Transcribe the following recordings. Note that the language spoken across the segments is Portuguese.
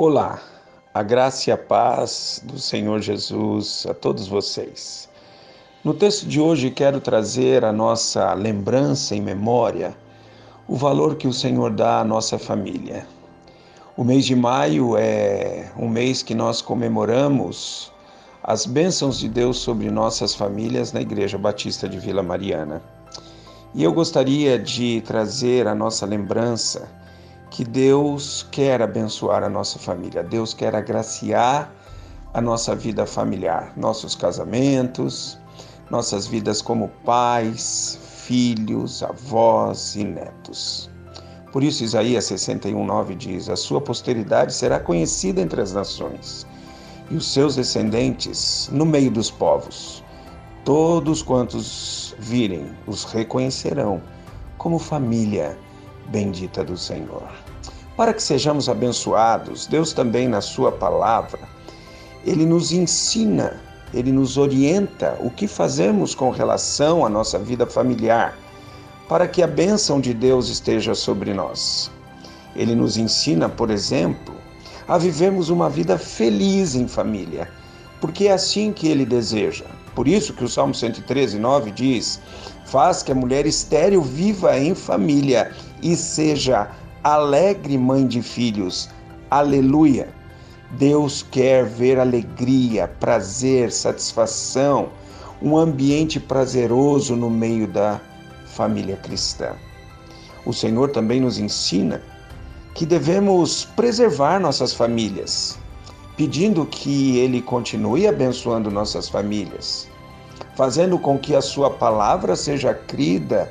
Olá, a graça e a paz do Senhor Jesus a todos vocês. No texto de hoje quero trazer a nossa lembrança e memória o valor que o Senhor dá à nossa família. O mês de maio é um mês que nós comemoramos as bênçãos de Deus sobre nossas famílias na Igreja Batista de Vila Mariana. E eu gostaria de trazer a nossa lembrança que Deus quer abençoar a nossa família, Deus quer agraciar a nossa vida familiar, nossos casamentos, nossas vidas como pais, filhos, avós e netos. Por isso, Isaías 61,9 diz: A sua posteridade será conhecida entre as nações, e os seus descendentes no meio dos povos. Todos quantos virem os reconhecerão como família bendita do Senhor. Para que sejamos abençoados, Deus também na Sua palavra, Ele nos ensina, Ele nos orienta o que fazemos com relação à nossa vida familiar, para que a bênção de Deus esteja sobre nós. Ele nos ensina, por exemplo, a vivermos uma vida feliz em família, porque é assim que Ele deseja. Por isso que o Salmo 113, 9 diz: Faz que a mulher estéril viva em família e seja alegre mãe de filhos. Aleluia! Deus quer ver alegria, prazer, satisfação, um ambiente prazeroso no meio da família cristã. O Senhor também nos ensina que devemos preservar nossas famílias, pedindo que Ele continue abençoando nossas famílias, fazendo com que a Sua palavra seja crida,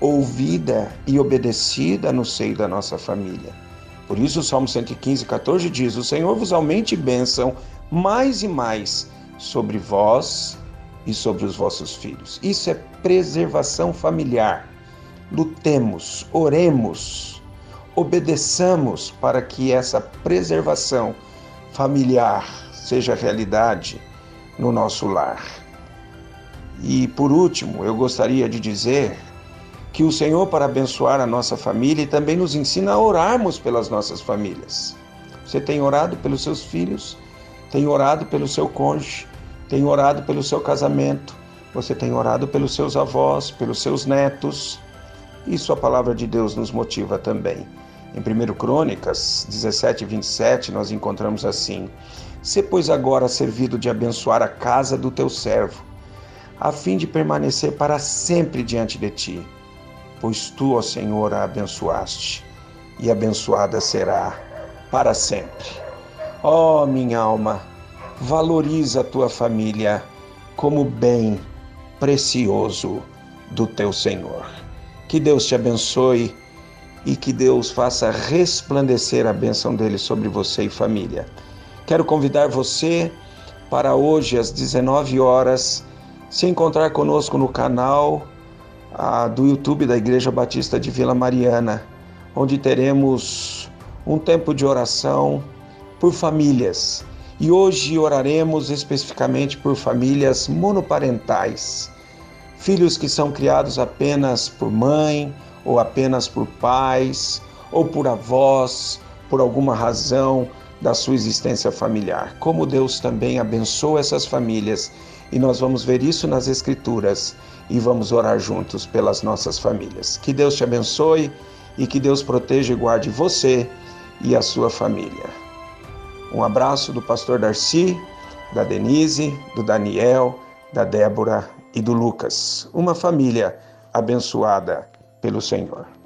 ouvida e obedecida no seio da nossa família. Por isso, o Salmo 115, 14 diz: O Senhor vos aumente bênção mais e mais sobre vós e sobre os vossos filhos. Isso é preservação familiar. Lutemos, oremos, obedeçamos para que essa preservação familiar seja realidade no nosso lar. E por último, eu gostaria de dizer que o Senhor, para abençoar a nossa família, também nos ensina a orarmos pelas nossas famílias. Você tem orado pelos seus filhos, tem orado pelo seu cônjuge, tem orado pelo seu casamento, você tem orado pelos seus avós, pelos seus netos. Isso a palavra de Deus nos motiva também. Em 1 Crônicas 17, 27, nós encontramos assim: Se, pois, agora servido de abençoar a casa do teu servo, a fim de permanecer para sempre diante de ti, pois tu, ó Senhor, a abençoaste, e abençoada será para sempre. Ó oh, minha alma, valoriza a tua família como bem precioso do teu Senhor. Que Deus te abençoe e que Deus faça resplandecer a bênção dele sobre você e família. Quero convidar você para hoje às 19 horas se encontrar conosco no canal ah, do YouTube da Igreja Batista de Vila Mariana, onde teremos um tempo de oração por famílias. E hoje oraremos especificamente por famílias monoparentais, filhos que são criados apenas por mãe, ou apenas por pais, ou por avós, por alguma razão da sua existência familiar. Como Deus também abençoa essas famílias, e nós vamos ver isso nas Escrituras e vamos orar juntos pelas nossas famílias. Que Deus te abençoe e que Deus proteja e guarde você e a sua família. Um abraço do pastor Darcy, da Denise, do Daniel, da Débora e do Lucas. Uma família abençoada pelo Senhor.